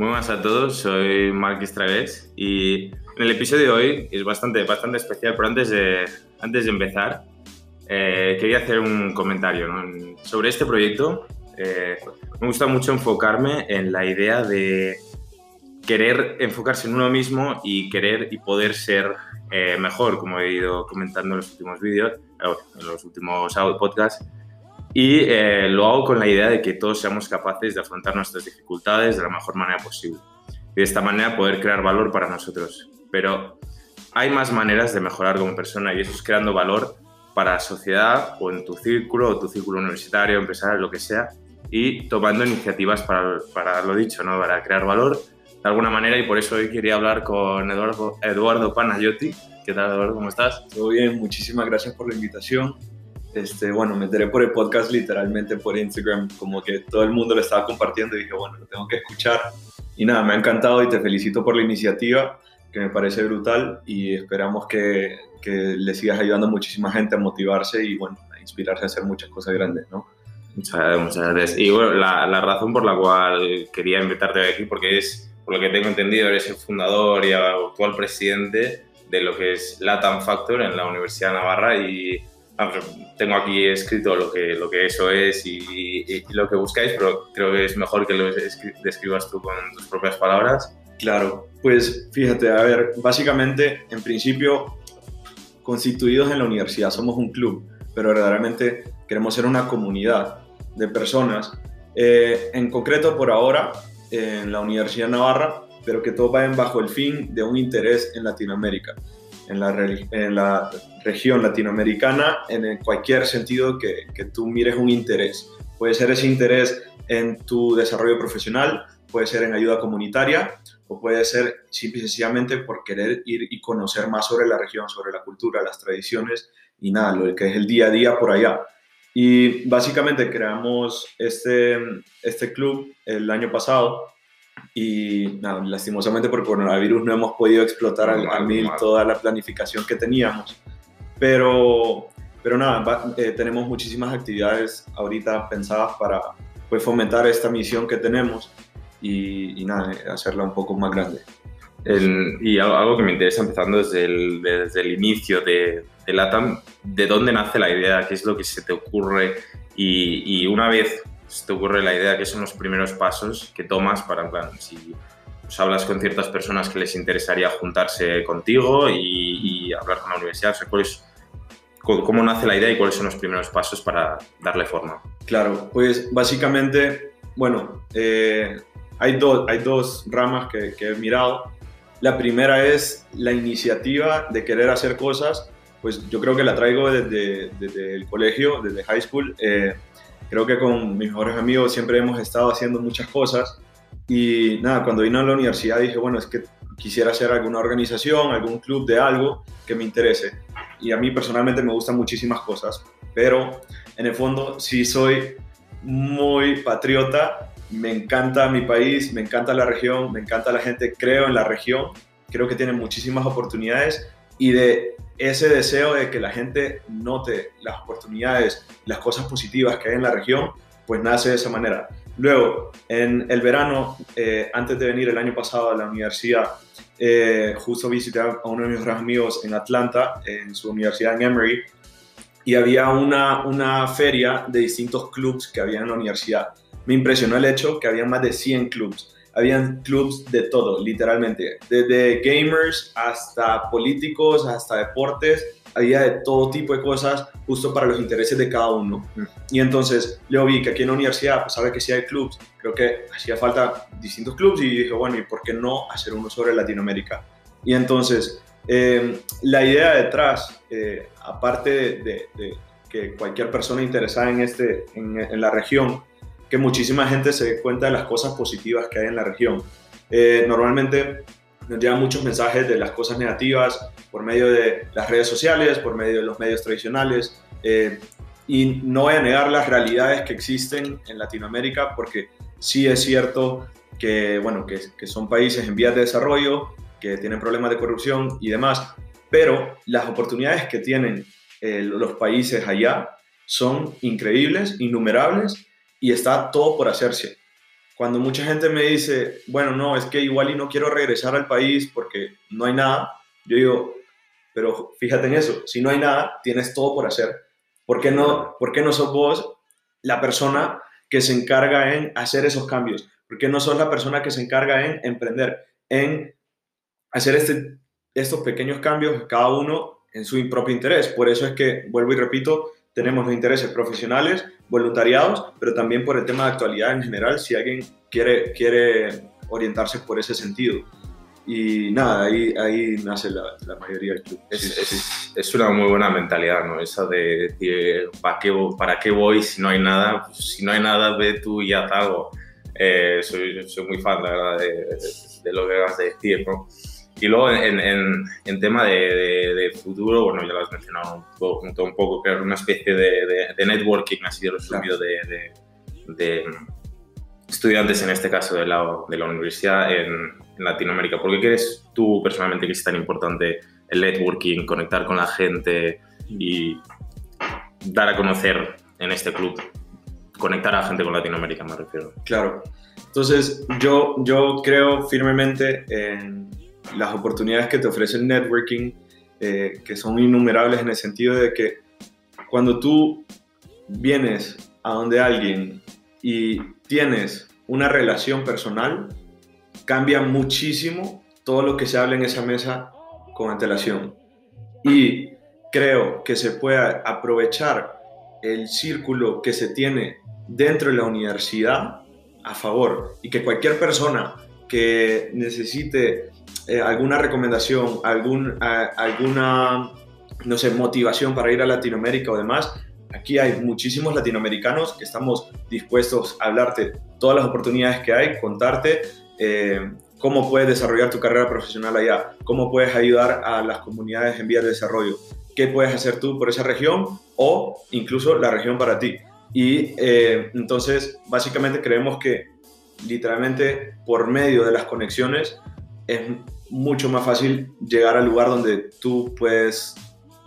2, 1. Muy buenas a todos, soy Mark Estragués y en el episodio de hoy es bastante, bastante especial, pero antes de, antes de empezar eh, quería hacer un comentario sobre este proyecto. Eh, me gusta mucho enfocarme en la idea de querer enfocarse en uno mismo y querer y poder ser eh, mejor, como he ido comentando en los últimos vídeos, en los últimos podcasts. Y eh, lo hago con la idea de que todos seamos capaces de afrontar nuestras dificultades de la mejor manera posible. Y de esta manera poder crear valor para nosotros. Pero hay más maneras de mejorar como persona y eso es creando valor para la sociedad o en tu círculo o tu círculo universitario, empresarial, lo que sea, y tomando iniciativas para, para lo dicho, ¿no? para crear valor de alguna manera y por eso hoy quería hablar con Eduardo, Eduardo Panayotti. ¿Qué tal, Eduardo? ¿Cómo estás? Todo bien, muchísimas gracias por la invitación. Este, bueno, me enteré por el podcast literalmente por Instagram, como que todo el mundo lo estaba compartiendo y dije, bueno, lo tengo que escuchar. Y nada, me ha encantado y te felicito por la iniciativa, que me parece brutal y esperamos que, que le sigas ayudando a muchísima gente a motivarse y bueno, a inspirarse a hacer muchas cosas grandes, ¿no? Muchas, gracias. Y bueno, la, la razón por la cual quería invitarte aquí, porque es por lo que tengo entendido, eres el fundador y actual presidente de lo que es Latam Factor en la Universidad de Navarra y tengo aquí escrito lo que, lo que eso es y, lo que buscáis, pero creo que es mejor que lo describas tú con tus propias palabras. Claro, pues fíjate, a ver, básicamente, en principio, constituidos en la universidad, somos un club, pero verdaderamente queremos ser una comunidad de personas. Eh, en concreto, por ahora, en la Universidad de Navarra, pero que todos vayan bajo el fin de un interés en Latinoamérica, en la, en la región latinoamericana, en cualquier sentido que, que tú mires un interés. Puede ser ese interés en tu desarrollo profesional, puede ser en ayuda comunitaria o puede ser simple y sencillamente por querer ir y conocer más sobre la región, sobre la cultura, las tradiciones y nada, lo que es el día a día por allá. Y básicamente creamos este, este club el año pasado y nada, lastimosamente por coronavirus no hemos podido explotar al, mil toda la planificación que teníamos. Pero, pero nada, eh, tenemos muchísimas actividades ahorita pensadas para pues, fomentar esta misión que tenemos y, y nada, hacerla un poco más grande. y algo que me interesa empezando desde el, desde el inicio de, de LATAM, ¿de dónde nace la idea? ¿Qué es lo que se te ocurre? Y, y una vez se te ocurre la idea, ¿qué son los primeros pasos que tomas para, en plan, si pues, hablas con ciertas personas que les interesaría juntarse contigo y, y hablar con la universidad? O sea, ¿cuál es, ¿Cómo nace la idea y cuáles son los primeros pasos para darle forma? Claro, pues básicamente, bueno, eh, hay, dos hay dos ramas que, que, he mirado. La primera es la iniciativa de querer hacer cosas pues yo creo que la traigo desde, desde el colegio, desde high school. Eh, creo que con mis mejores amigos siempre hemos estado haciendo muchas cosas. Y nada, cuando vine a la universidad dije, bueno, es que quisiera hacer alguna organización, algún club de algo que me interese. Y a mí personalmente me gustan muchísimas cosas, pero en el fondo sí soy muy patriota, me encanta mi país, me encanta la región, me encanta la gente, creo en la región, creo que tiene muchísimas oportunidades y de ese deseo de que la gente note las oportunidades, las cosas positivas que hay en la región, pues nace de esa manera. Luego, en el verano, eh, antes de venir el año pasado a la universidad, eh, justo visité a uno de mis amigos en Atlanta, en su universidad en Emory, y había una, una feria de distintos clubs que había en la universidad. Me impresionó el hecho que había más de 100 clubs habían clubs de todo, literalmente, desde gamers hasta políticos, hasta deportes, había de todo tipo de cosas justo para los intereses de cada uno. Mm. Y entonces yo vi que aquí en la universidad, pues sabe que sí hay clubs, creo que hacía falta distintos clubs y dije, bueno, ¿y por qué no hacer uno sobre Latinoamérica? Y entonces, em, la idea detrás, eh, aparte de, que cualquier persona interesada en, este, en, en la región que muchísima gente se dé cuenta de las cosas positivas que hay en la región. Eh, normalmente nos llegan muchos mensajes de las cosas negativas por medio de las redes sociales, por medio de los medios tradicionales. Eh, y no voy a negar las realidades que existen en Latinoamérica, porque sí es cierto que, bueno, que, son países en vías de desarrollo, que tienen problemas de corrupción y demás, pero las oportunidades que tienen eh, los países allá son increíbles, innumerables, y está todo por hacerse. cuando mucha gente me dice, bueno, no, es que igual y no quiero regresar al país porque no hay nada, yo digo, pero fíjate en eso, si no hay nada, tienes todo por hacer. ¿Por qué no, por qué no sos vos la persona que se encarga en hacer esos cambios? ¿Por qué no sos la persona que se encarga en emprender, en hacer este, estos pequeños cambios, cada uno en su propio interés? Por eso es que, vuelvo y repito, tenemos los intereses profesionales, voluntariados, pero también por el tema de actualidad en general, si alguien quiere, quiere orientarse por ese sentido. Y nada, ahí, ahí nace la, la mayoría del club. Es, es, es, una muy buena mentalidad, ¿no? Esa de decir, ¿para qué, ¿para qué voy si no hay nada? Pues, si no hay nada, ve tú y haz algo. Eh, soy, soy, muy fan, la verdad, de, de, lo que vas a decir, ¿no? Y luego en, en, en tema de, de, de, futuro, bueno, ya lo has mencionado un poco, un poco crear una especie de, de, networking así de resumido de, de, estudiantes, en este caso de la, de la universidad en, en Latinoamérica. ¿Por qué crees tú personalmente que es tan importante el networking, conectar con la gente y dar a conocer en este club? Conectar a la gente con Latinoamérica, me refiero. Claro. Entonces, yo, yo creo firmemente en las oportunidades que te ofrece el networking, eh, que son innumerables en el sentido de que cuando tú vienes a donde alguien y tienes una relación personal, cambia muchísimo todo lo que se habla en esa mesa con antelación. Y creo que se puede aprovechar el círculo que se tiene dentro de la universidad a favor y que cualquier persona que necesite eh, alguna recomendación, algún, alguna, no sé, motivación para ir a Latinoamérica o demás, aquí hay muchísimos latinoamericanos que estamos dispuestos a hablarte todas las oportunidades que hay, contarte eh, cómo puedes desarrollar tu carrera profesional allá, cómo puedes ayudar a las comunidades en vías de desarrollo, qué puedes hacer tú por esa región o incluso la región para ti. Y eh, entonces, básicamente creemos que literalmente por medio de las conexiones es mucho más fácil llegar al lugar donde tú puedes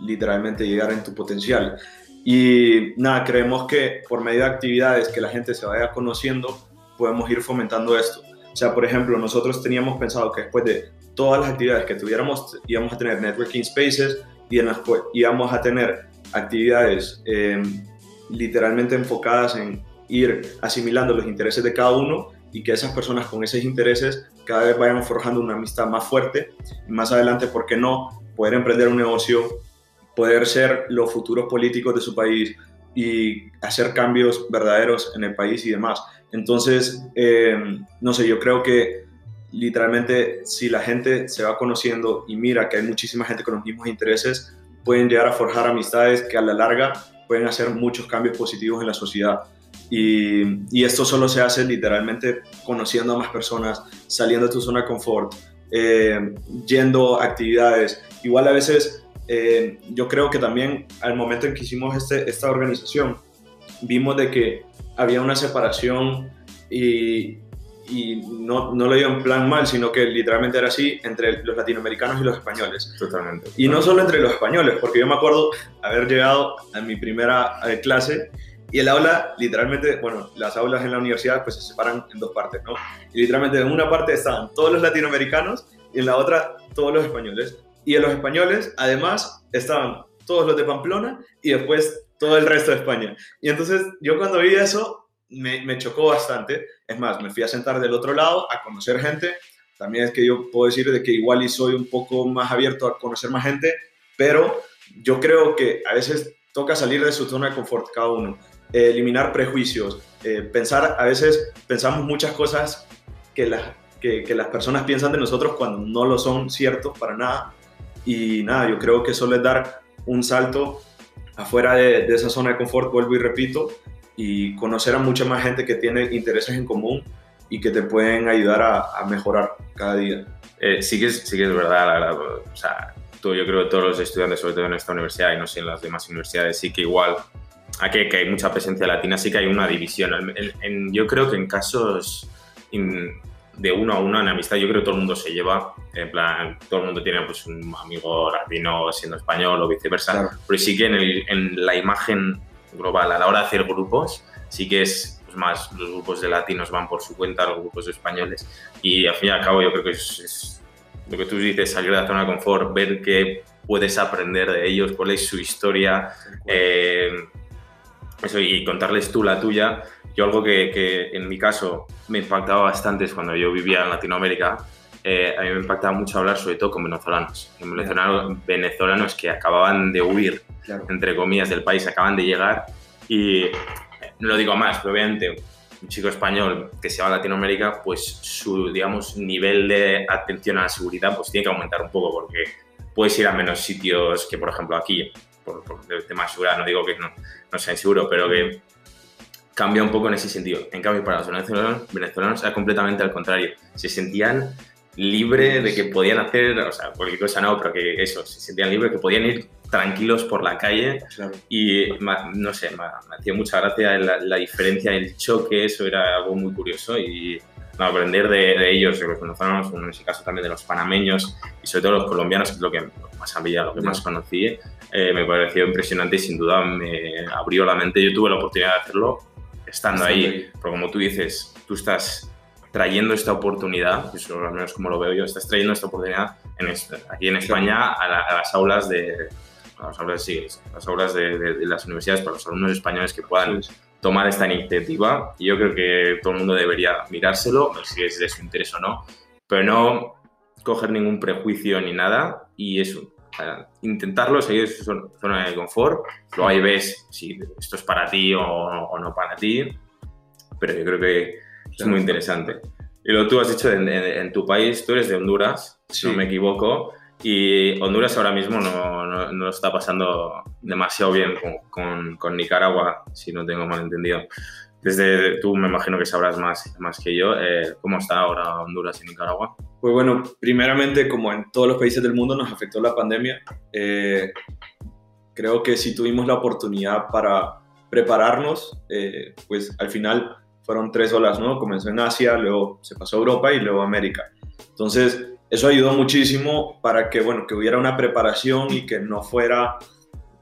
literalmente llegar en tu potencial. Y nada, creemos que por medio de actividades que la gente se vaya conociendo, podemos ir fomentando esto. O sea, por ejemplo, nosotros teníamos pensado que después de todas las actividades que tuviéramos, íbamos a tener networking spaces y en las íbamos a tener actividades eh, literalmente enfocadas en ir asimilando los intereses de cada uno y que esas personas con esos intereses cada vez vayan forjando una amistad más fuerte y más adelante, ¿por qué no? Poder emprender un negocio, poder ser los futuros políticos de su país y hacer cambios verdaderos en el país y demás. Entonces, eh, no sé, yo creo que literalmente si la gente se va conociendo y mira que hay muchísima gente con los mismos intereses, pueden llegar a forjar amistades que a la larga pueden hacer muchos cambios positivos en la sociedad. Y, y, esto solo se hace literalmente conociendo a más personas, saliendo de tu zona de confort, eh, yendo a actividades. Igual a veces eh, yo creo que también al momento en que hicimos este, esta organización, vimos de que había una separación y, y no, no lo digo en plan mal, sino que literalmente era así entre los latinoamericanos y los españoles. Totalmente. Y no solo entre los españoles, porque yo me acuerdo haber llegado a mi primera eh, clase y el aula, literalmente, bueno, las aulas en la universidad pues se separan en dos partes, ¿no? Y literalmente en una parte estaban todos los latinoamericanos y en la otra todos los españoles. Y en los españoles, además, estaban todos los de Pamplona y después todo el resto de España. Y entonces yo cuando vi eso me, me chocó bastante. Es más, me fui a sentar del otro lado a conocer gente. También es que yo puedo decir de que igual y soy un poco más abierto a conocer más gente, pero yo creo que a veces toca salir de su zona de confort cada uno eliminar prejuicios, eh, pensar, a veces pensamos muchas cosas que, que, que, las personas piensan de nosotros cuando no lo son ciertos para nada. Y nada, yo creo que solo es dar un salto afuera de, de esa zona de confort, vuelvo y repito, y conocer a mucha más gente que tiene intereses en común y que te pueden ayudar a, a mejorar cada día. Eh, sí, que es, sí que es verdad, la verdad. O sea, tú, yo creo que todos los estudiantes, sobre todo en esta universidad y no sé en las demás universidades, sí que igual aquí que hay mucha presencia latina, sí que hay una división. En, en, yo creo que en casos in, de uno a uno en amistad, yo creo que todo el mundo se lleva, en plan, todo el mundo tiene pues, un amigo latino siendo español o viceversa, claro. pero sí que en, el, en, la imagen global, a la hora de hacer grupos, sí que es pues más los grupos de latinos van por su cuenta, los grupos de españoles. Y al fin y al cabo yo creo que es, lo que tú dices, salir de la zona de confort, ver qué puedes aprender de ellos, cuál es su historia, eh, eso, y contarles tú la tuya. Yo algo que, que, en mi caso me impactaba bastante es cuando yo vivía en Latinoamérica, eh, a mí me impactaba mucho hablar sobre todo con venezolanos, venezolanos, venezolanos que acababan de huir, entre comillas, del país, acaban de llegar. Y no lo digo más, pero obviamente un chico español que se va a Latinoamérica, pues su, digamos, nivel de atención a la seguridad pues tiene que aumentar un poco porque puedes ir a menos sitios que, por ejemplo, aquí, por, por el tema de seguridad, no digo que no, no sea inseguro, pero que cambia un poco en ese sentido. En cambio, para los venezolanos, venezolanos era completamente al contrario. Se sentían libre de que podían hacer, o sea, cualquier cosa no, pero que eso, se sentían libres, que podían ir tranquilos por la calle y no sé, me, hacía mucha gracia la, diferencia, el choque, eso era algo muy curioso y aprender de, ellos, de los venezolanos, en ese caso también de los panameños y sobre todo los colombianos, que es lo que más había, lo que más conocí, eh, me pareció impresionante y sin duda me abrió la mente. Yo tuve la oportunidad de hacerlo estando, ahí, ahí, porque como tú dices, tú estás trayendo esta oportunidad, eso al menos como lo veo yo, estás trayendo esta oportunidad en aquí en España a, las aulas de las aulas, sí, las aulas de, las universidades para los alumnos españoles que puedan tomar esta iniciativa. Y yo creo que todo el mundo debería mirárselo, si es de su interés o no, pero no coger ningún prejuicio ni nada y eso, intentarlo, seguir su zona de confort, luego ahí ves si esto es para ti o, o no para ti, pero yo creo que es muy interesante. Y lo tú has dicho en, tu país, tú eres de Honduras, si no me equivoco, y Honduras ahora mismo no, no, no está pasando demasiado bien con, con, Nicaragua, si no tengo mal entendido. Desde tú me imagino que sabrás más, más que yo. Eh, ¿Cómo está ahora Honduras y Nicaragua? Pues bueno, primeramente, como en todos los países del mundo, nos afectó la pandemia. Eh, creo que si tuvimos la oportunidad para prepararnos, eh, pues al final fueron tres olas, ¿no? Comenzó en Asia, luego se pasó a Europa y luego a América. Entonces, eso ayudó muchísimo para que, bueno, que hubiera una preparación y que no fuera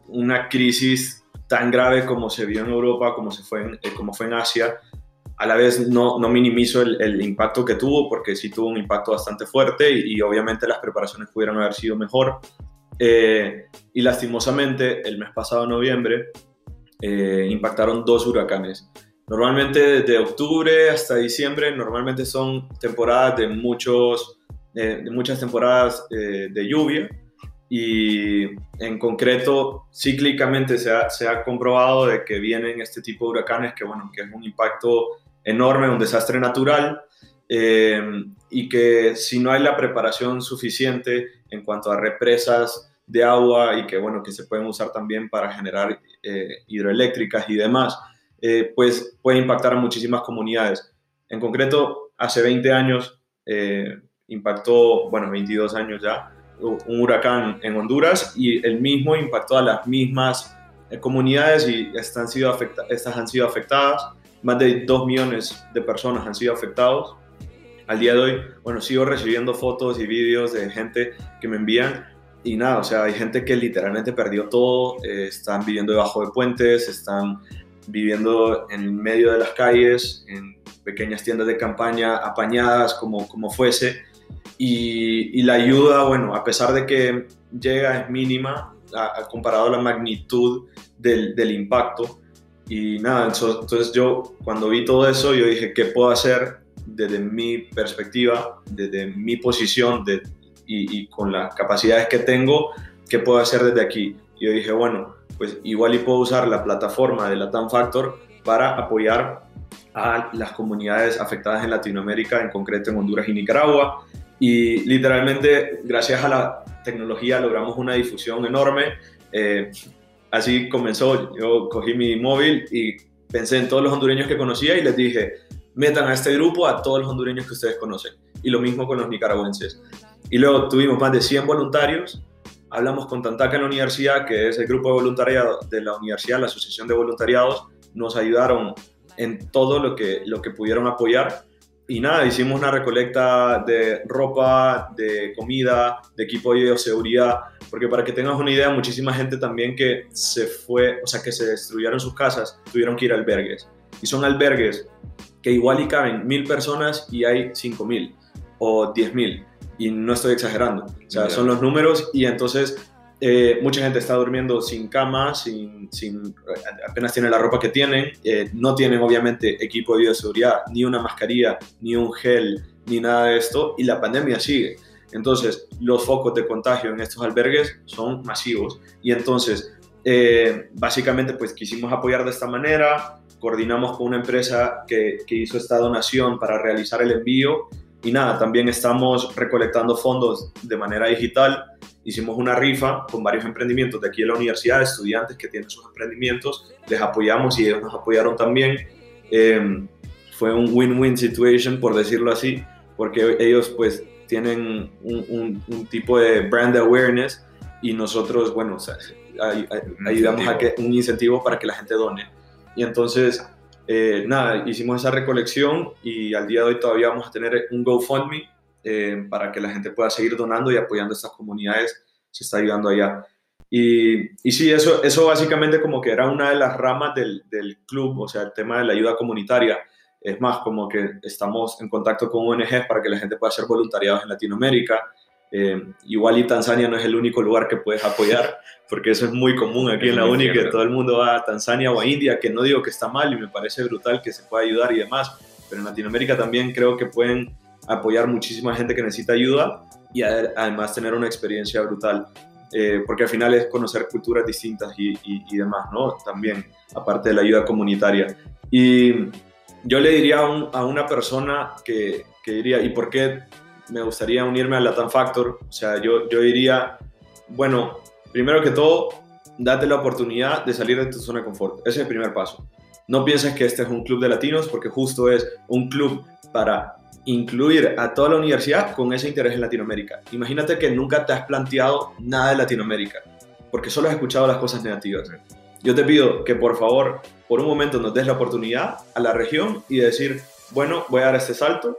una crisis tan grave como se vio en Europa, como, se fue, en, eh, como fue en Asia. A la vez no, no minimizo el, impacto que tuvo, porque sí tuvo un impacto bastante fuerte y, obviamente las preparaciones pudieron haber sido mejor. Eh, y lastimosamente, el mes pasado, noviembre, eh, impactaron dos huracanes. Normalmente desde octubre hasta diciembre, normalmente son temporadas de, muchos, eh, de muchas temporadas eh, de lluvia y en concreto cíclicamente se ha, se ha, comprobado de que vienen este tipo de huracanes que, bueno, que es un impacto enorme, un desastre natural eh, y que si no hay la preparación suficiente en cuanto a represas de agua y que, bueno, que se pueden usar también para generar hidroeléctricas y demás, eh, pues puede impactar a muchísimas comunidades. En concreto, hace 20 años eh, impactó, bueno, 22 años ya, un huracán en Honduras y el mismo impactó a las mismas eh, comunidades y están sido estas han sido afectadas. Más de 2 millones de personas han sido afectados. Al día de hoy, bueno, sigo recibiendo fotos y vídeos de gente que me envían y nada, o sea, hay gente que literalmente perdió todo, están viviendo debajo de puentes, están viviendo en medio de las calles, en pequeñas tiendas de campaña, apañadas como, como fuese. Y, la ayuda, bueno, a pesar de que llega, es mínima a, comparado a la magnitud del, del, impacto. Y nada, entonces yo cuando vi todo eso, yo dije, ¿qué puedo hacer desde mi perspectiva, desde mi posición de, y, y con las capacidades que tengo? ¿Qué puedo hacer desde aquí? Y yo dije, bueno, pues igual y puedo usar la plataforma de Latam Factor para apoyar a las comunidades afectadas en Latinoamérica, en concreto en Honduras y Nicaragua. Y literalmente, gracias a la tecnología, logramos una difusión enorme. Eh, así comenzó, yo cogí mi móvil y pensé en todos los hondureños que conocía y les dije, metan a este grupo a todos los hondureños que ustedes conocen. Y lo mismo con los nicaragüenses. Y luego tuvimos más de 100 voluntarios hablamos con Tantaca en la universidad, que es el grupo de voluntariado de la universidad, la Asociación de Voluntariados, nos ayudaron en todo lo que, lo que pudieron apoyar. Y nada, hicimos una recolecta de ropa, de comida, de equipo de bioseguridad, porque para que tengas una idea, muchísima gente también que se fue, o sea, que se destruyeron sus casas, tuvieron que ir a albergues. Y son albergues que igual y caben mil personas y hay cinco mil o diez mil. Y no estoy exagerando. O sea, son los números y entonces eh, mucha gente está durmiendo sin cama, sin, sin apenas tienen la ropa que tienen, eh, no tienen obviamente equipo de bioseguridad, ni una mascarilla, ni un gel, ni nada de esto, y la pandemia sigue. Entonces, los focos de contagio en estos albergues son masivos. Y entonces, eh, básicamente, pues quisimos apoyar de esta manera, coordinamos con una empresa que, que hizo esta donación para realizar el envío. Y nada, también estamos recolectando fondos de manera digital hicimos una rifa con varios emprendimientos de aquí de la universidad, estudiantes que tienen sus emprendimientos, les apoyamos y ellos nos apoyaron también. Em, fue un win-win situation, por decirlo así, porque ellos pues tienen un, un, tipo de brand awareness y nosotros, bueno, ayudamos a que un incentivo para que la gente done. Y entonces, eh, nada, hicimos esa recolección y al día de hoy todavía vamos a tener un GoFundMe eh, para que la gente pueda seguir donando y apoyando a estas comunidades, se está ayudando allá. Y, y sí, eso, eso básicamente como que era una de las ramas del, del, club, o sea, el tema de la ayuda comunitaria. Es más, como que estamos en contacto con ONGs para que la gente pueda hacer voluntariados en Latinoamérica. Eh, igual y Tanzania no es el único lugar que puedes apoyar, porque eso es muy común aquí en la UNI, que todo el mundo va a Tanzania o a India, que no digo que está mal y me parece brutal que se pueda ayudar y demás, pero en Latinoamérica también creo que pueden apoyar muchísima gente que necesita ayuda y además tener una experiencia brutal. Eh, porque al final es conocer culturas distintas y, y, demás, ¿no? También, aparte de la ayuda comunitaria. Y yo le diría a, a una persona que, que, diría, ¿y por qué me gustaría unirme al Latam Factor? O sea, yo, yo diría, bueno, primero que todo, date la oportunidad de salir de tu zona de confort. Ese es el primer paso. No pienses que este es un club de latinos, porque justo es un club para incluir a toda la universidad con ese interés en Latinoamérica. Imagínate que nunca te has planteado nada de Latinoamérica, porque solo has escuchado las cosas negativas. Yo te pido que por favor, por un momento nos des la oportunidad a la región y decir, bueno, voy a dar este salto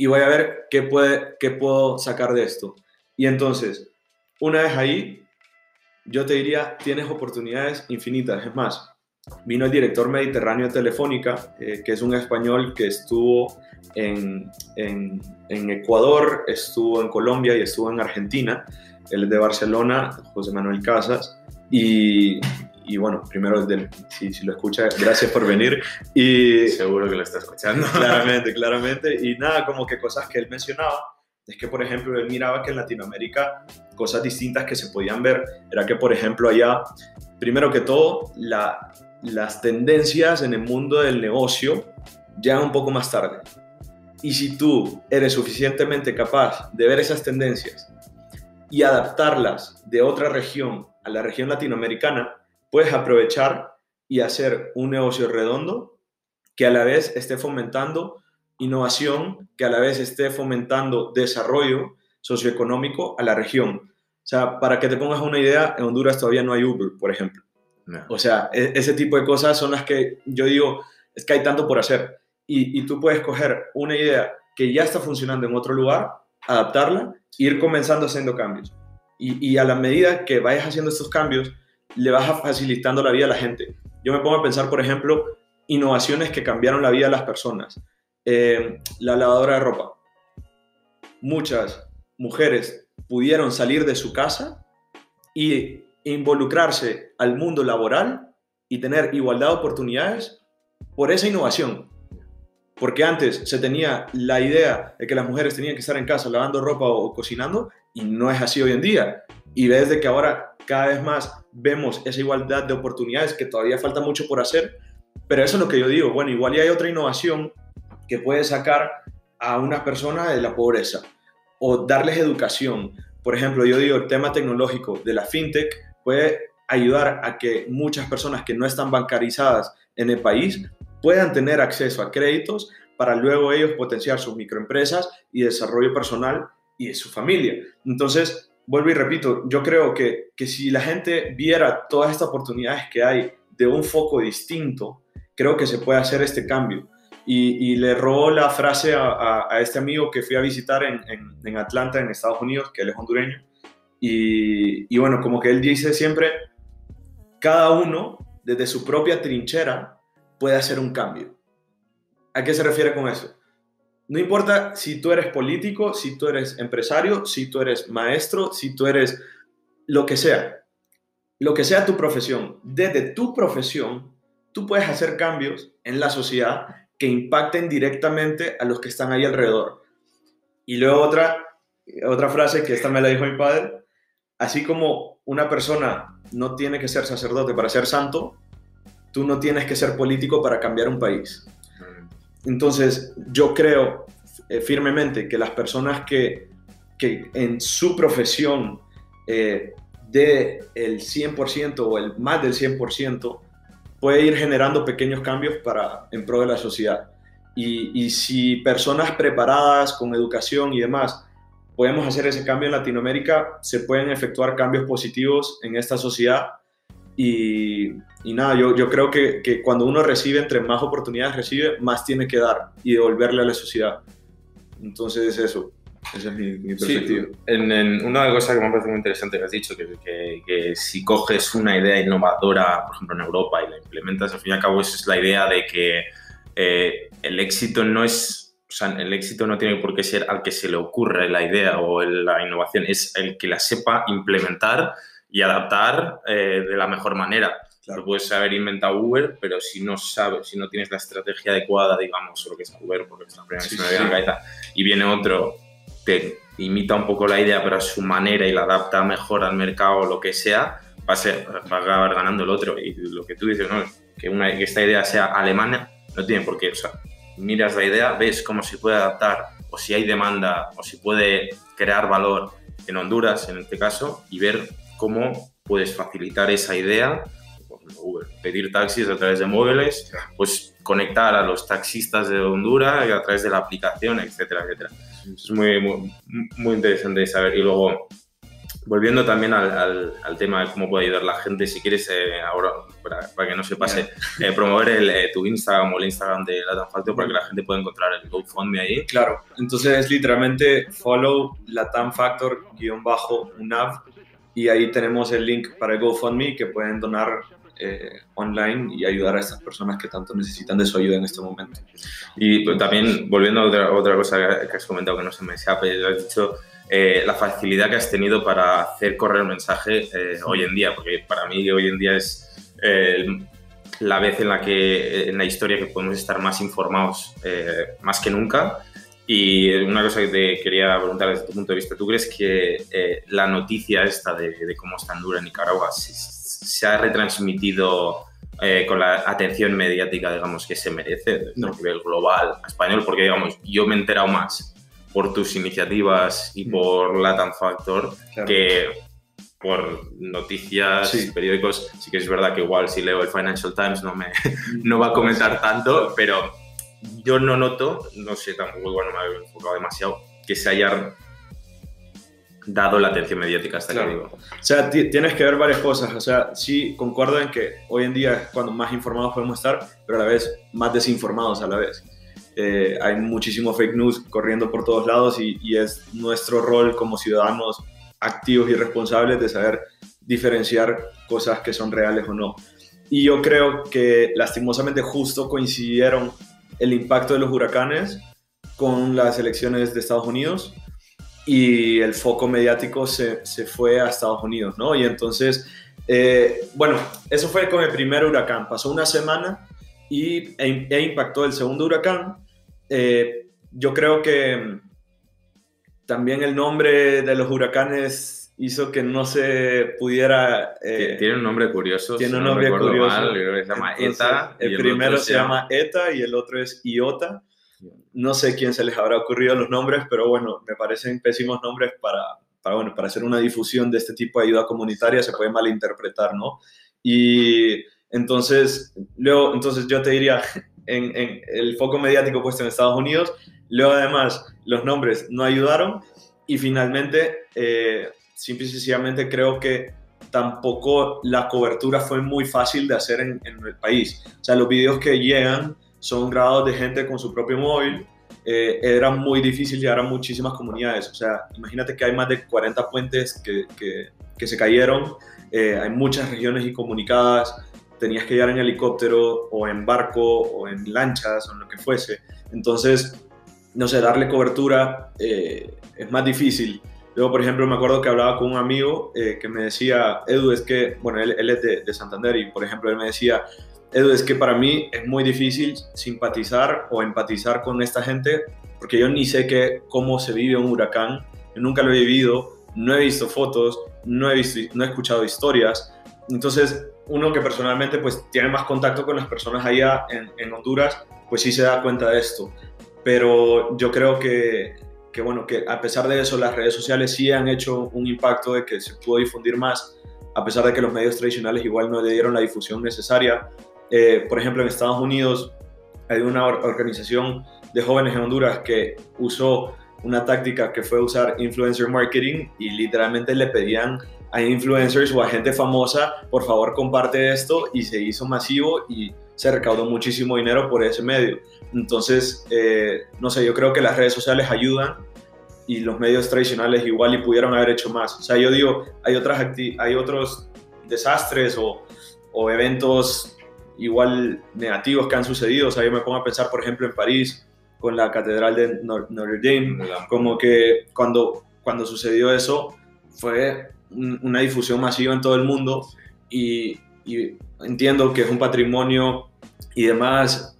y voy a ver qué, puede, qué puedo sacar de esto. Y entonces, una vez ahí, yo te diría, tienes oportunidades infinitas. Es más, vino el director mediterráneo de Telefónica, eh, que es un español que estuvo en, en, Ecuador, estuvo en Colombia y estuvo en Argentina. Él es de Barcelona, José Manuel Casas. Y, y bueno, primero, si, si, lo escucha, gracias por venir. Y, Seguro que lo está escuchando. Claramente, claramente. Y nada, como que cosas que él mencionaba, es que, por ejemplo, él miraba que en Latinoamérica cosas distintas que se podían ver era que, por ejemplo, allá, primero que todo, la, las tendencias en el mundo del negocio llegan un poco más tarde. Y si tú eres suficientemente capaz de ver esas tendencias y adaptarlas de otra región a la región latinoamericana, puedes aprovechar y hacer un negocio redondo que a la vez esté fomentando innovación, que a la vez esté fomentando desarrollo socioeconómico a la región. O sea, para que te pongas una idea, en Honduras todavía no hay Uber, por ejemplo. O sea, e, ese tipo de cosas son las que yo digo, es que hay tanto por hacer. Y, tú puedes coger una idea que ya está funcionando en otro lugar, adaptarla e ir comenzando haciendo cambios. Y, a la medida que vayas haciendo estos cambios, le vas facilitando la vida a la gente. Yo me pongo a pensar, por ejemplo, innovaciones que cambiaron la vida de las personas. Eh, la lavadora de ropa. Muchas mujeres pudieron salir de su casa y involucrarse al mundo laboral y tener igualdad de oportunidades por esa innovación. Porque antes se tenía la idea de que las mujeres tenían que estar en casa lavando ropa o cocinando y no es así hoy en día. Y desde que ahora cada vez más vemos esa igualdad de oportunidades que todavía falta mucho por hacer, pero eso es lo que yo digo, bueno, igual hay otra innovación que puede sacar a una persona de la pobreza o darles educación. Por ejemplo, yo digo el tema tecnológico de la fintech puede ayudar a que muchas personas que no están bancarizadas en el país puedan tener acceso a créditos para luego ellos potenciar sus microempresas y desarrollo personal y de su familia. Entonces, vuelvo y repito, yo creo que, que si la gente viera todas estas oportunidades que hay de un foco distinto, creo que se puede hacer este cambio. Y, le robó la frase a, a, este amigo que fui a visitar en, en, en Atlanta, en Estados Unidos, que él es hondureño, y, bueno, como que él dice siempre, cada uno desde su propia trinchera puede hacer un cambio. ¿A qué se refiere con eso? No importa si tú eres político, si tú eres empresario, si tú eres maestro, si tú eres lo que sea, lo que sea tu profesión, desde tu profesión, tú puedes hacer cambios en la sociedad que impacten directamente a los que están ahí alrededor. Y luego otra, otra frase que esta me la dijo mi padre, así como una persona no tiene que ser sacerdote para ser santo, tú no tienes que ser político para cambiar un país. Entonces, yo creo eh, firmemente que las personas que, que en su profesión eh, de el 100% o el más del 100%, puede ir generando pequeños cambios para, en pro de la sociedad. Y, y si personas preparadas con educación y demás podemos hacer ese cambio en Latinoamérica, se pueden efectuar cambios positivos en esta sociedad. Y, y nada, yo, yo creo que, que, cuando uno recibe, entre más oportunidades recibe, más tiene que dar y devolverle a la sociedad. Entonces, eso. Esa es mi, mi perspectiva. Sí, en, en, una cosa que me parece muy interesante que has dicho, que, que, que, si coges una idea innovadora, por ejemplo, en Europa y la implementas, al fin y al cabo, esa es la idea de que eh, el éxito no es, o sea, el éxito no tiene por qué ser al que se le ocurre la idea o la innovación, es el que la sepa implementar y adaptar eh, de la mejor manera. Claro. puedes saber inventar Uber, pero si no sabes, si no tienes la estrategia adecuada, digamos, lo que es Uber, porque es la primera sí, que me cabeza, y viene otro te imita un poco la idea, pero a su manera y la adapta mejor al mercado o lo que sea, va a, ser, va a acabar ganando el otro. Y lo que tú dices, ¿no? que, una, que esta idea sea alemana, no tiene por qué. O sea, miras la idea, ves cómo se puede adaptar, o si hay demanda, o si puede crear valor en Honduras, en este caso, y ver cómo puedes facilitar esa idea. Uber, pedir taxis a través de móviles, pues conectar a los taxistas de Honduras a través de la aplicación, etcétera, etcétera. Es muy, muy, muy interesante saber. Y luego, volviendo también al, al, al, tema de cómo puede ayudar la gente, si quieres, eh, ahora, para, para, que no se pase, eh, promover el, eh, tu Instagram o el Instagram de Latam Factor para que la gente pueda encontrar el GoFundMe ahí. Claro, entonces literalmente follow Latam Factor guion bajo UNAV y ahí tenemos el link para el GoFundMe que pueden donar eh, online y ayudar a estas personas que tanto necesitan de su ayuda en este momento. Y pues, también, volviendo a otra, otra, cosa que has comentado que no se me escape, has dicho eh, la facilidad que has tenido para hacer correr el mensaje eh, hoy en día, porque para mí hoy en día es eh, la vez en la que en la historia que podemos estar más informados más que nunca. Y una cosa que te quería preguntar desde tu punto de vista, ¿tú crees que la noticia esta de, de cómo está Honduras, Nicaragua, si, se ha retransmitido eh, con la atención mediática, digamos, que se merece no. a nivel global español, porque, digamos, yo me he enterado más por tus iniciativas y mm. por Latam Factor claro. que por noticias, sí. periódicos. Sí que es verdad que igual si leo el Financial Times no me no va a comentar tanto, pero yo no noto, no sé tampoco, igual no me he enfocado demasiado, que se haya dado la atención mediática hasta claro. que digo. O sea, tienes que ver varias cosas. O sea, sí, concuerdo en que hoy en día es cuando más informados podemos estar, pero a la vez más desinformados a la vez. Eh, hay muchísimo fake news corriendo por todos lados y, y, es nuestro rol como ciudadanos activos y responsables de saber diferenciar cosas que son reales o no. Y yo creo que lastimosamente justo coincidieron el impacto de los huracanes con las elecciones de Estados Unidos y el foco mediático se, se fue a Estados Unidos, ¿no? Y entonces, eh, bueno, eso fue con el primer huracán. Pasó una semana y e, e impactó el segundo huracán. Eh, yo creo que también el nombre de los huracanes hizo que no se pudiera... Eh, tiene un nombre curioso. Tiene un nombre curioso. Mal, se llama Entonces, ETA. El, el primero se llama ETA y el otro es IOTA. No sé quién se les habrá ocurrido los nombres, pero bueno, me parecen pésimos nombres para, para, bueno, para hacer una difusión de este tipo de ayuda comunitaria, se puede malinterpretar, ¿no? Y entonces, luego, entonces yo te diría, en, en el foco mediático puesto en Estados Unidos, luego además los nombres no ayudaron y finalmente, eh, simple y sencillamente creo que tampoco la cobertura fue muy fácil de hacer en, el país. O sea, los videos que llegan son grabados de gente con su propio móvil. Eh, era muy difícil llegar a muchísimas comunidades. O sea, imagínate que hay más de 40 puentes que, que, que se cayeron, eh, hay muchas regiones incomunicadas tenías que llegar en helicóptero o en barco o en lanchas o en lo que fuese. Entonces, no sé, darle cobertura eh, es más difícil. Luego, por ejemplo, me acuerdo que hablaba con un amigo eh, que me decía, Edu, es que, bueno, él, él es de, de, Santander y, por ejemplo, él me decía, Edu, es que para mí es muy difícil simpatizar o empatizar con esta gente porque yo ni sé qué, cómo se vive un huracán, yo nunca lo he vivido, no he visto fotos, no he, visto, no he escuchado historias. Entonces, uno que personalmente pues tiene más contacto con las personas allá en, en Honduras, pues sí se da cuenta de esto. Pero yo creo que, que, bueno, que a pesar de eso, las redes sociales sí han hecho un impacto de que se pudo difundir más, a pesar de que los medios tradicionales igual no le dieron la difusión necesaria. Eh, por ejemplo, en Estados Unidos hay una organización de jóvenes en Honduras que usó una táctica que fue usar influencer marketing y literalmente le pedían a influencers o a gente famosa, por favor comparte esto y se hizo masivo y se recaudó muchísimo dinero por ese medio. Entonces, eh, no sé, yo creo que las redes sociales ayudan y los medios tradicionales igual y pudieron haber hecho más. O sea, yo digo, hay, otras hay otros desastres o, o eventos igual negativos que han sucedido. O sea, yo me pongo a pensar, por ejemplo, en París, con la Catedral de Notre Dame, como que cuando, cuando sucedió eso fue una difusión masiva en todo el mundo y, y entiendo que es un patrimonio y demás,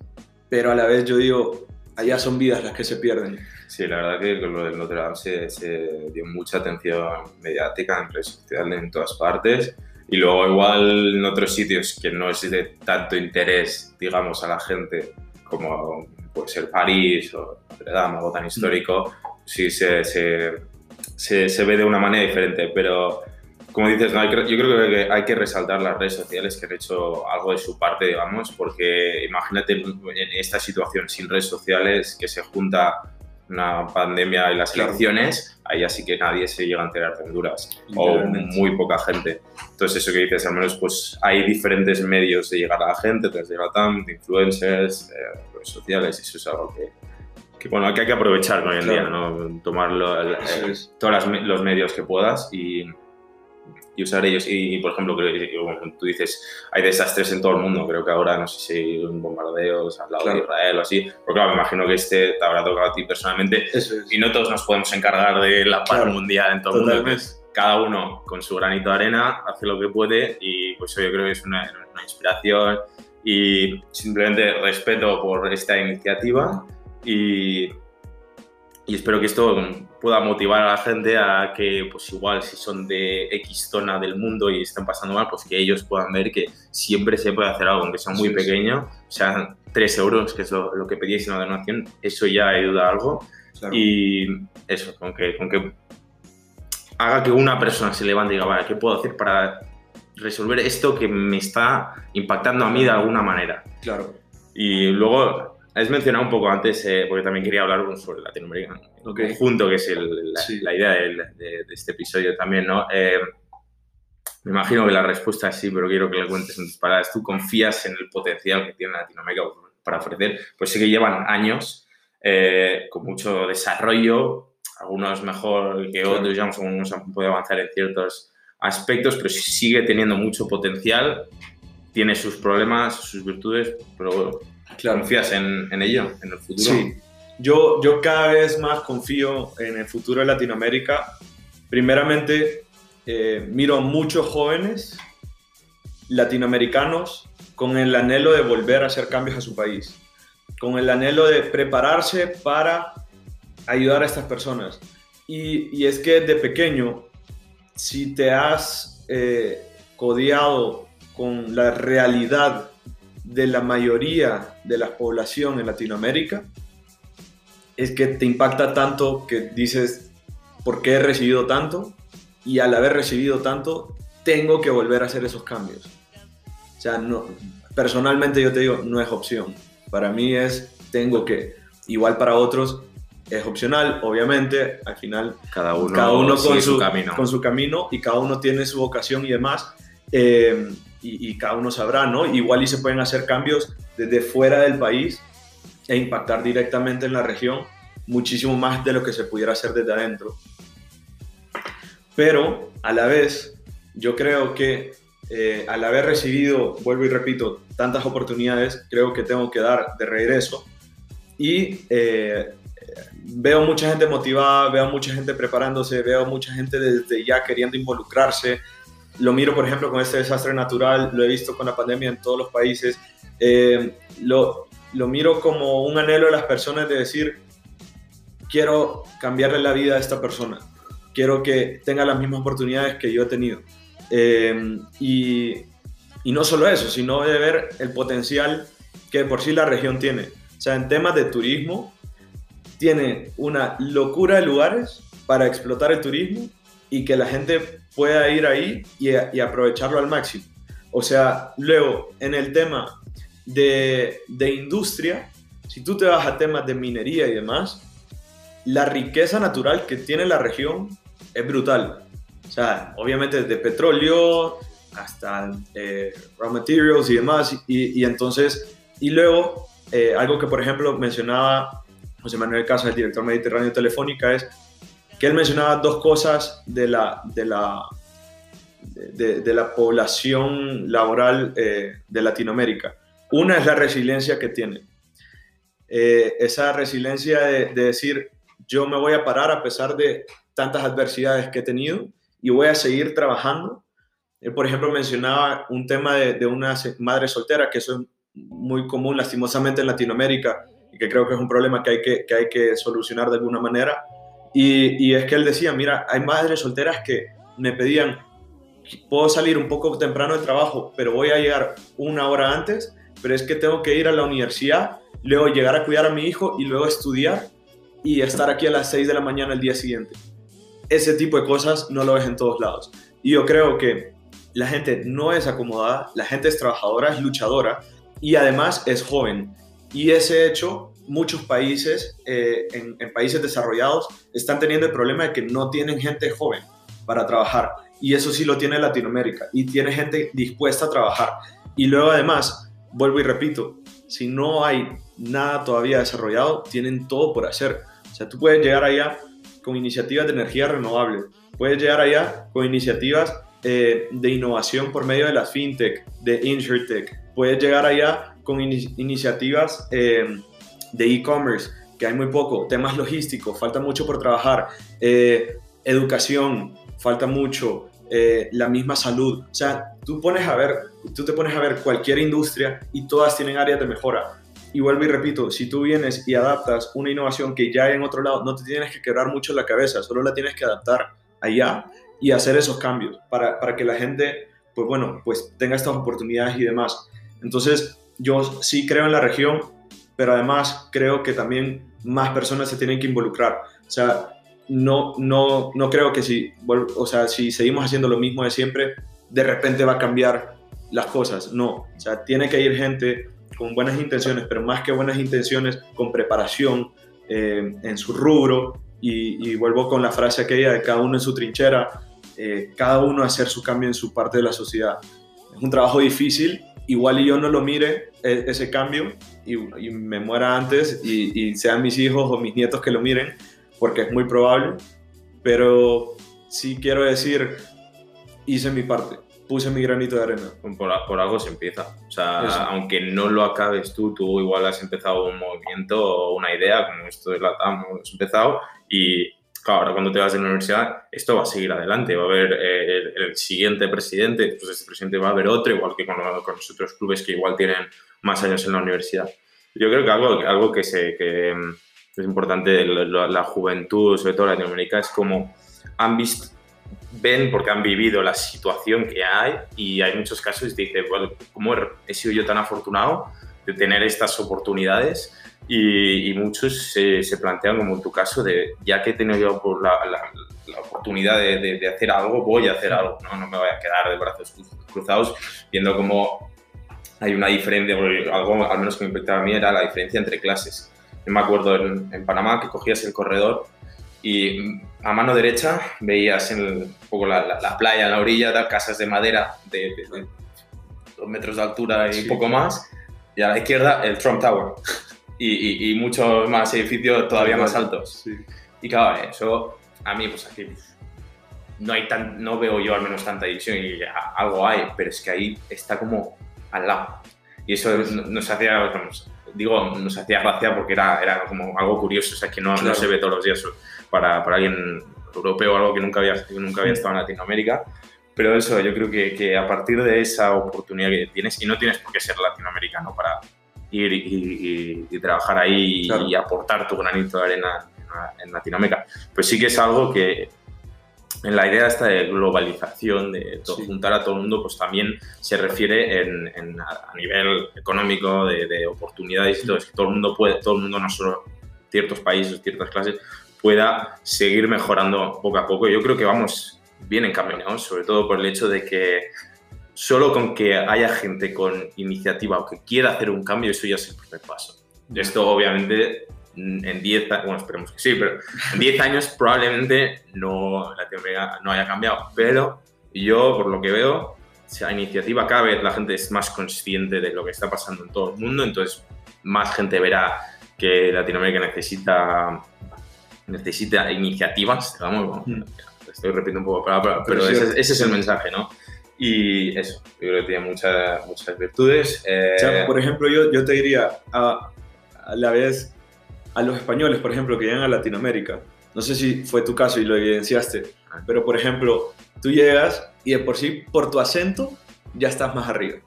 pero a la vez yo digo, allá son vidas las que se pierden. Sí, la verdad que lo del Notre Dame se, se, dio mucha atención mediática en redes sociales en todas partes y luego igual en otros sitios que no es de tanto interés, digamos, a la gente como puede ser París o Notre Dame, algo tan histórico, sí se, se, se, se ve de una manera diferente, pero como dices, no, yo creo que hay que resaltar las redes sociales que han hecho algo de su parte, digamos, porque imagínate en esta situación sin redes sociales que se junta una pandemia y las elecciones, ahí así que nadie se llega a enterar de Honduras, o muy poca gente. Entonces, eso que dices, al menos pues hay diferentes medios de llegar a la gente, desde la TAM, de influencers, eh, redes sociales, y eso es algo que, que, bueno, que hay que aprovechar hoy en día, ¿no? Tomarlo, el, el, todos los medios que puedas y y usar ellos. Y, por ejemplo, tú dices, hay desastres en todo el mundo. Creo que ahora, no sé si hay bombardeos al lado claro. de Israel o así. Porque claro, me imagino que este te habrá tocado a ti personalmente. Es. Y no todos nos podemos encargar de la paz claro. mundial en todo el mundo. Cada uno con su granito de arena hace lo que puede y pues yo creo que es una, una inspiración y simplemente respeto por esta iniciativa y y espero que esto pueda motivar a la gente a que, pues igual, si son de X zona del mundo y están pasando mal, pues que ellos puedan ver que siempre se puede hacer algo, aunque sea muy sí, pequeño, sí. o sea, 3 euros, que es lo, lo, que pedíais en la donación, eso ya ayuda a algo. Claro. Y eso, con que, con que haga que una persona se levante y diga, vale, ¿qué puedo hacer para resolver esto que me está impactando a mí de alguna manera? Claro. Y luego Has mencionado un poco antes, eh, porque también quería hablar sobre Latinoamérica okay. conjunto, que es el, la, sí. la, idea de, de, de, este episodio también, ¿no? Eh, me imagino que la respuesta es sí, pero quiero que le cuentes en tus palabras. ¿Tú confías en el potencial que tiene Latinoamérica para ofrecer? Pues sí que llevan años eh, con mucho desarrollo, algunos mejor que otros, digamos, algunos han podido avanzar en ciertos aspectos, pero sigue teniendo mucho potencial, tiene sus problemas, sus virtudes, pero bueno, Claro. ¿Confías en, en, ello, en el futuro? Sí. Yo, yo cada vez más confío en el futuro de Latinoamérica. Primeramente, eh, miro a muchos jóvenes latinoamericanos con el anhelo de volver a hacer cambios a su país, con el anhelo de prepararse para ayudar a estas personas. Y, y es que de pequeño, si te has eh, codeado con la realidad de la mayoría de la población en Latinoamérica es que te impacta tanto que dices, ¿por qué he recibido tanto? Y al haber recibido tanto, tengo que volver a hacer esos cambios. O sea, no, personalmente yo te digo, no es opción. Para mí es, tengo que. Igual para otros es opcional, obviamente, al final cada uno, cada uno con, su, su, camino. con su camino y cada uno tiene su vocación y demás. Eh, y, cada uno sabrá, ¿no? Igual y se pueden hacer cambios desde fuera del país e impactar directamente en la región muchísimo más de lo que se pudiera hacer desde adentro. Pero a la vez, yo creo que eh, al haber recibido, vuelvo y repito, tantas oportunidades, creo que tengo que dar de regreso. Y eh, veo mucha gente motivada, veo mucha gente preparándose, veo mucha gente desde ya queriendo involucrarse. Lo miro, por ejemplo, con este desastre natural, lo he visto con la pandemia en todos los países. Eh, lo, lo miro como un anhelo de las personas de decir, quiero cambiarle la vida a esta persona, quiero que tenga las mismas oportunidades que yo he tenido. Eh, y, y, no solo eso, sino de ver el potencial que por sí la región tiene. O sea, en temas de turismo, tiene una locura de lugares para explotar el turismo y que la gente pueda ir ahí y, aprovecharlo al máximo. O sea, luego, en el tema de, de industria, si tú te vas a temas de minería y demás, la riqueza natural que tiene la región es brutal. O sea, obviamente desde petróleo hasta eh, raw materials y demás. Y, entonces, y luego, eh, algo que por ejemplo mencionaba José Manuel Casas, el director mediterráneo Telefónica, es que él mencionaba dos cosas de la, de la, de, de la población laboral eh, de Latinoamérica. Una es la resiliencia que tiene. Eh, esa resiliencia de, de decir, yo me voy a parar a pesar de tantas adversidades que he tenido y voy a seguir trabajando. Él, por ejemplo, mencionaba un tema de, de, una madre soltera, que eso es muy común lastimosamente en Latinoamérica y que creo que es un problema que hay que, que, hay que solucionar de alguna manera. Y, es que él decía, mira, hay madres solteras que me pedían, puedo salir un poco temprano del trabajo, pero voy a llegar una hora antes, pero es que tengo que ir a la universidad, luego llegar a cuidar a mi hijo y luego estudiar y estar aquí a las 6 de la mañana el día siguiente ese tipo de cosas no lo ves en todos lados. Y yo creo que la gente no es acomodada, la gente es trabajadora, es luchadora y además es joven. Y ese hecho, muchos países, eh, en, en, países desarrollados, están teniendo el problema de que no tienen gente joven para trabajar. Y eso sí lo tiene Latinoamérica. Y tiene gente dispuesta a trabajar. Y luego además, vuelvo y repito, si no hay nada todavía desarrollado, tienen todo por hacer. O sea, tú puedes llegar allá con iniciativas de energía renovable. Puedes llegar allá con iniciativas eh, de innovación por medio de las fintech, de insurtech. Puedes llegar allá con in iniciativas eh, de e-commerce, que hay muy poco. Temas logísticos, falta mucho por trabajar. Eh, educación, falta mucho. Eh, la misma salud. O sea, tú, pones a ver, tú te pones a ver cualquier industria y todas tienen áreas de mejora y vuelvo y repito, si tú vienes y adaptas una innovación que ya hay en otro lado, no te tienes que quebrar mucho la cabeza, solo la tienes que adaptar allá y hacer esos cambios para, para que la gente, pues bueno, pues tenga estas oportunidades y demás. Entonces, yo sí creo en la región, pero además creo que también más personas se tienen que involucrar. O sea, no, no, no creo que si, o sea, si seguimos haciendo lo mismo de siempre, de repente va a cambiar las cosas. No, o sea, tiene que ir gente con buenas intenciones, pero más que buenas intenciones, con preparación eh, en su rubro. Y, vuelvo con la frase aquella de cada uno en su trinchera, eh, cada uno hacer su cambio en su parte de la sociedad. Es un trabajo difícil, igual y yo no lo mire e, ese cambio y, y me muera antes y, y sean mis hijos o mis nietos que lo miren, porque es muy probable, pero sí quiero decir, hice mi parte puse mi granito de arena. Por, por algo se empieza. O sea, Eso. aunque no lo acabes tú, tú igual has empezado un movimiento o una idea, como esto de la has empezado y claro, ahora cuando te vas de la universidad, esto va a seguir adelante, va a haber eh, el, el, siguiente presidente, pues este presidente va a haber otro, igual que con, con, los otros clubes que igual tienen más años en la universidad. Yo creo que algo, algo que, se, que es importante, la, la juventud, sobre todo Latinoamérica, es como han visto ven porque han vivido la situación que hay y hay muchos casos y dice, bueno, ¿cómo he sido yo tan afortunado de tener estas oportunidades? Y, y muchos se, se, plantean, como en tu caso, de ya que he tenido yo por la, la, la oportunidad de, de, de, hacer algo, voy a hacer algo, ¿no? no me voy a quedar de brazos cruzados viendo cómo hay una diferencia, algo al menos que me impactaba a mí era la diferencia entre clases. Yo me acuerdo en, en Panamá que cogías el corredor y a mano derecha veías en el, un poco la, la, la, playa, en la orilla, de casas de madera de, de, de, dos metros de altura y sí. poco más, y a la izquierda el Trump Tower y, y, y muchos más edificios todavía más altos. Sí. Y claro, eso a mí, pues aquí no, hay tan, no veo yo al menos tanta división y algo hay, pero es que ahí está como al lado. Y eso nos hacía, digo, nos hacía gracia porque era, era como algo curioso, o sea, que no, no se ve todos los días para, para, alguien europeo o algo que nunca había, nunca había estado en Latinoamérica. Pero eso, yo creo que, que, a partir de esa oportunidad que tienes, y no tienes por qué ser latinoamericano para ir y, y, trabajar ahí y aportar tu granito de arena en Latinoamérica, pues sí que es algo que en la idea esta de globalización, de juntar a todo el mundo, pues también se refiere en, a nivel económico, de, oportunidades y todo, es que todo el mundo puede, todo el mundo, no solo ciertos países, ciertas clases, pueda seguir mejorando poco a poco. Yo creo que vamos bien encaminados, sobre todo por el hecho de que solo con que haya gente con iniciativa o que quiera hacer un cambio, eso ya es el primer paso. Esto obviamente en 10 bueno, esperemos que sí, pero en 10 años probablemente no, Latinoamérica no haya cambiado. Pero yo, por lo que veo, esa iniciativa cada vez la gente es más consciente de lo que está pasando en todo el mundo, entonces más gente verá que Latinoamérica necesita, necesita iniciativas, vamos, mm. estoy repitiendo un poco, pero, pero, ese, es el mensaje, ¿no? Y eso, yo creo que tiene muchas, muchas virtudes. Eh, por ejemplo, yo, yo te diría, a, a la vez a los españoles, por ejemplo, que llegan a Latinoamérica, no sé si fue tu caso y lo evidenciaste, pero por ejemplo, tú llegas y de por sí, por tu acento, ya estás más arriba.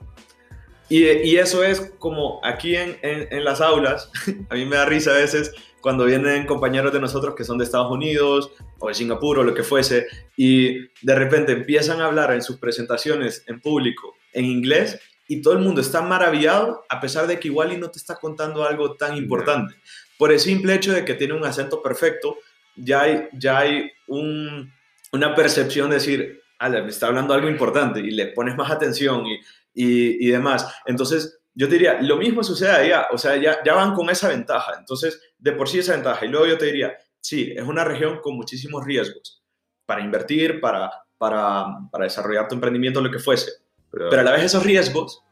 Y, y eso es como aquí en, en, las aulas, a mí me da risa a veces cuando vienen compañeros de nosotros que son de Estados Unidos o de Singapur o lo que fuese, y de repente empiezan a hablar en sus presentaciones en público en inglés y todo el mundo está maravillado a pesar de que igual y no te está contando algo tan importante. Por el simple hecho de que tiene un acento perfecto, ya hay, ya hay una percepción de decir, me está hablando algo importante y le pones más atención y, y, demás. Entonces, yo diría, lo mismo sucede allá, o sea, ya, ya van con esa ventaja. Entonces, de por sí esa ventaja. Y luego yo te diría, sí, es una región con muchísimos riesgos para invertir, para, para, para desarrollar tu emprendimiento, lo que fuese. Pero, Pero a la vez esos riesgos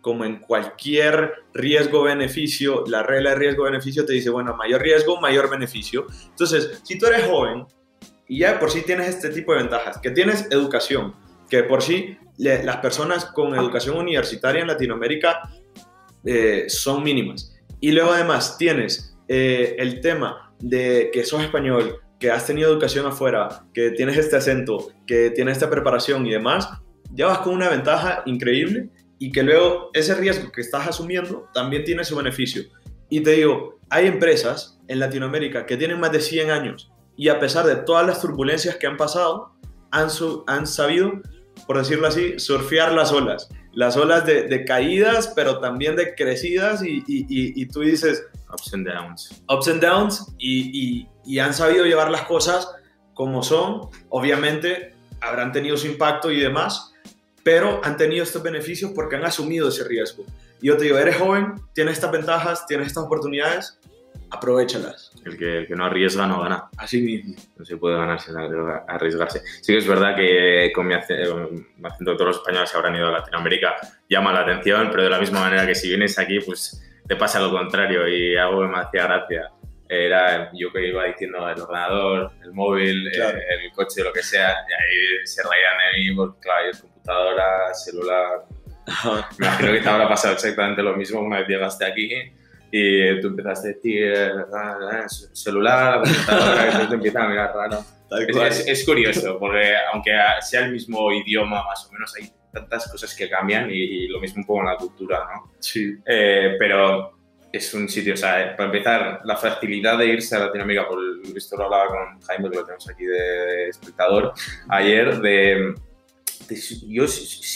como en cualquier riesgo-beneficio, la regla de riesgo-beneficio te dice, bueno, mayor riesgo, mayor beneficio. Entonces, si tú eres joven y ya por sí tienes este tipo de ventajas, que tienes educación, que por sí las personas con educación universitaria en Latinoamérica eh, son mínimas. Y luego además tienes eh, el tema de que sos español, que has tenido educación afuera, que tienes este acento, que tienes esta preparación y demás, ya vas con una ventaja increíble y que luego ese riesgo que estás asumiendo también tiene su beneficio. Y te digo, hay empresas en Latinoamérica que tienen más de 100 años y a pesar de todas las turbulencias que han pasado, han, han sabido, por decirlo así, surfear las olas. Las olas de, caídas, pero también de crecidas y, y, y, tú dices... Ups and downs. Ups and downs y, y han sabido llevar las cosas como son. Obviamente habrán tenido su impacto y demás, pero han tenido estos beneficios porque han asumido ese riesgo. Y yo te digo, eres joven, tienes estas ventajas, tienes estas oportunidades, aprovechalas. El que, que no arriesga no gana. Así mismo. No se puede ganar sin arriesgarse. Sí que es verdad que con mi acento, todos los españoles habrán ido a Latinoamérica, llama la atención, pero de la misma manera que si vienes aquí, pues te pasa lo contrario y algo que me hacía gracia era yo que iba diciendo el ordenador, el móvil, eh, el, coche, lo que sea, y ahí se rayan ahí, porque claro, computadora, celular. Me imagino que te habrá pasado exactamente lo mismo una vez llegaste aquí y tú empezaste a decir ah, celular, computadora, y te empiezan a mirar raro. Es, es, curioso, porque aunque sea el mismo idioma, más o menos hay tantas cosas que cambian y, lo mismo un poco en la cultura, ¿no? Sí. Eh, pero es un sitio, o sea, para empezar, la facilidad de irse a Latinoamérica, por esto lo hablaba con Jaime, que lo tenemos aquí de, espectador, ayer, de, yo,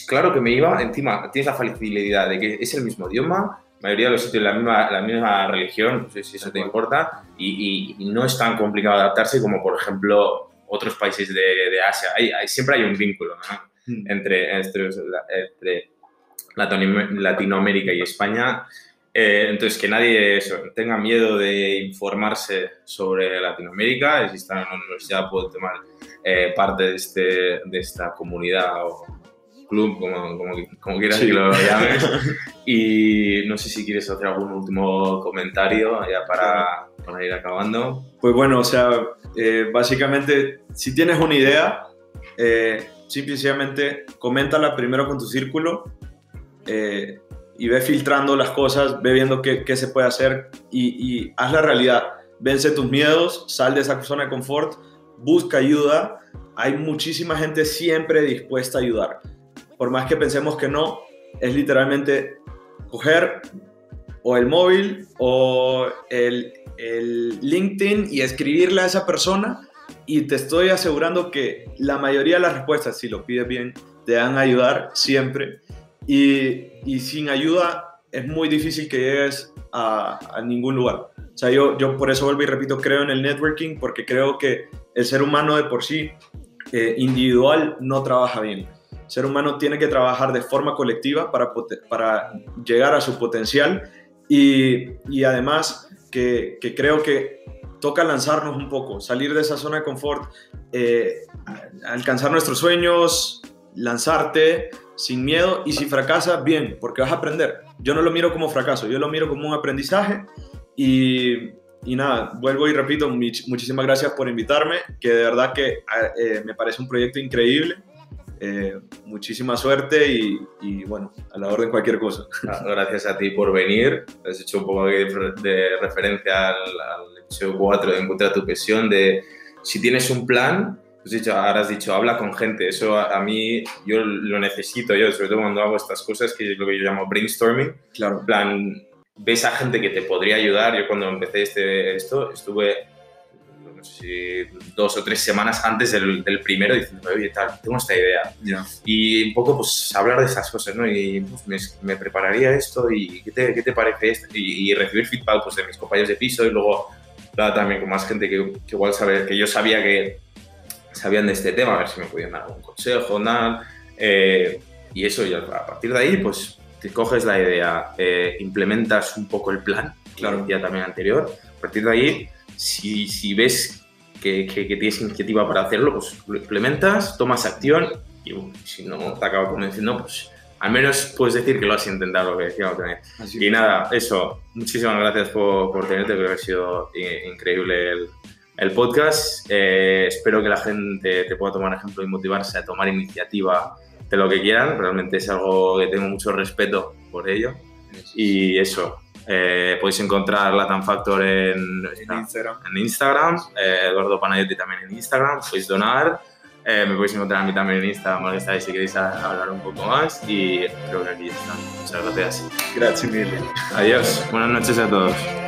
claro que me iba, encima tienes la facilidad de que es el mismo idioma, mayoría de los sitios la misma, la misma religión, no sé si eso te importa, y, y, no es tan complicado adaptarse como, por ejemplo, otros países de, de Asia. Hay, hay, siempre hay un vínculo ¿no? Hmm. entre, entre, entre Latinoamérica y España eh, entonces, que nadie tenga miedo de informarse sobre Latinoamérica. Si está en la universidad, puede tomar eh, parte de, este, de esta comunidad o club, como, como, quieras que lo llames. y no sé si quieres hacer algún último comentario ya para, para ir acabando. Pues bueno, o sea, eh, básicamente, si tienes una idea, eh, simplemente coméntala primero con tu círculo eh, y ve filtrando las cosas, ve viendo qué, qué se puede hacer y, y, haz la realidad. Vence tus miedos, sal de esa zona de confort, busca ayuda. Hay muchísima gente siempre dispuesta a ayudar. Por más que pensemos que no, es literalmente coger o el móvil o el, el LinkedIn y escribirle a esa persona y te estoy asegurando que la mayoría de las respuestas, si lo pides bien, te van a ayudar siempre. Y, y sin ayuda es muy difícil que llegues a, a, ningún lugar. O sea, yo, yo por eso vuelvo y repito, creo en el networking, porque creo que el ser humano de por sí, eh, individual, no trabaja bien. Ser humano tiene que trabajar de forma colectiva para, llegar a su potencial y, además que creo que toca lanzarnos un poco, salir de esa zona de confort, eh, alcanzar nuestros sueños, lanzarte sin miedo y si fracasas, bien, porque vas a aprender. Yo no lo miro como fracaso, yo lo miro como un aprendizaje y, y nada, vuelvo y repito, muchísimas gracias por invitarme, que de verdad que eh, me parece un proyecto increíble. Eh, muchísima suerte y, y, bueno, a la orden cualquier cosa. Gracias a ti por venir. Has hecho un poco de, de referencia al, al episodio 4 de Encuentra tu pasión, de si tienes un plan, has dicho, ahora has dicho, habla con gente. Eso a, a, mí, yo lo necesito, yo, sobre todo cuando hago estas cosas, que es lo que yo llamo brainstorming. Claro. Plan, ves a gente que te podría ayudar. Yo cuando empecé este, esto, estuve no sé si dos o tres semanas antes del, del primero diciendo, oye, tal, tengo esta idea. Yeah. Y un poco, pues, hablar de esas cosas, ¿no? Y pues, me, me, prepararía esto y ¿qué te, qué te parece esto? Y, y, recibir feedback, pues, de mis compañeros de piso y luego también con más gente que, que igual sabe, que yo sabía que sabían de este tema, a ver si me podían dar algún consejo, nada. Eh, y eso, y a partir de ahí, pues, te coges la idea, eh, implementas un poco el plan, claro, ya también anterior. A partir de ahí, si, si ves que, que, que, tienes iniciativa para hacerlo, pues lo implementas, tomas acción y si no te acaba convenciendo, pues al menos puedes decir que lo has intentado, lo que decíamos también. Así y nada, eso, muchísimas gracias por, por tenerte, creo que ha sido increíble el, el podcast. Eh, espero que la gente te pueda tomar ejemplo y motivarse a tomar iniciativa de lo que quieran. Realmente es algo que tengo mucho respeto por ello. Y eso, eh, podéis encontrar Latam Factor en, en Instagram, en Instagram eh, Eduardo Panayotti también en Instagram, podéis donar, eh, me podéis encontrar a mí también en Instagram, estáis si queréis hablar un poco más y creo que aquí ya está. Muchas gracias. Gracias, mil. Adiós, buenas noches a todos.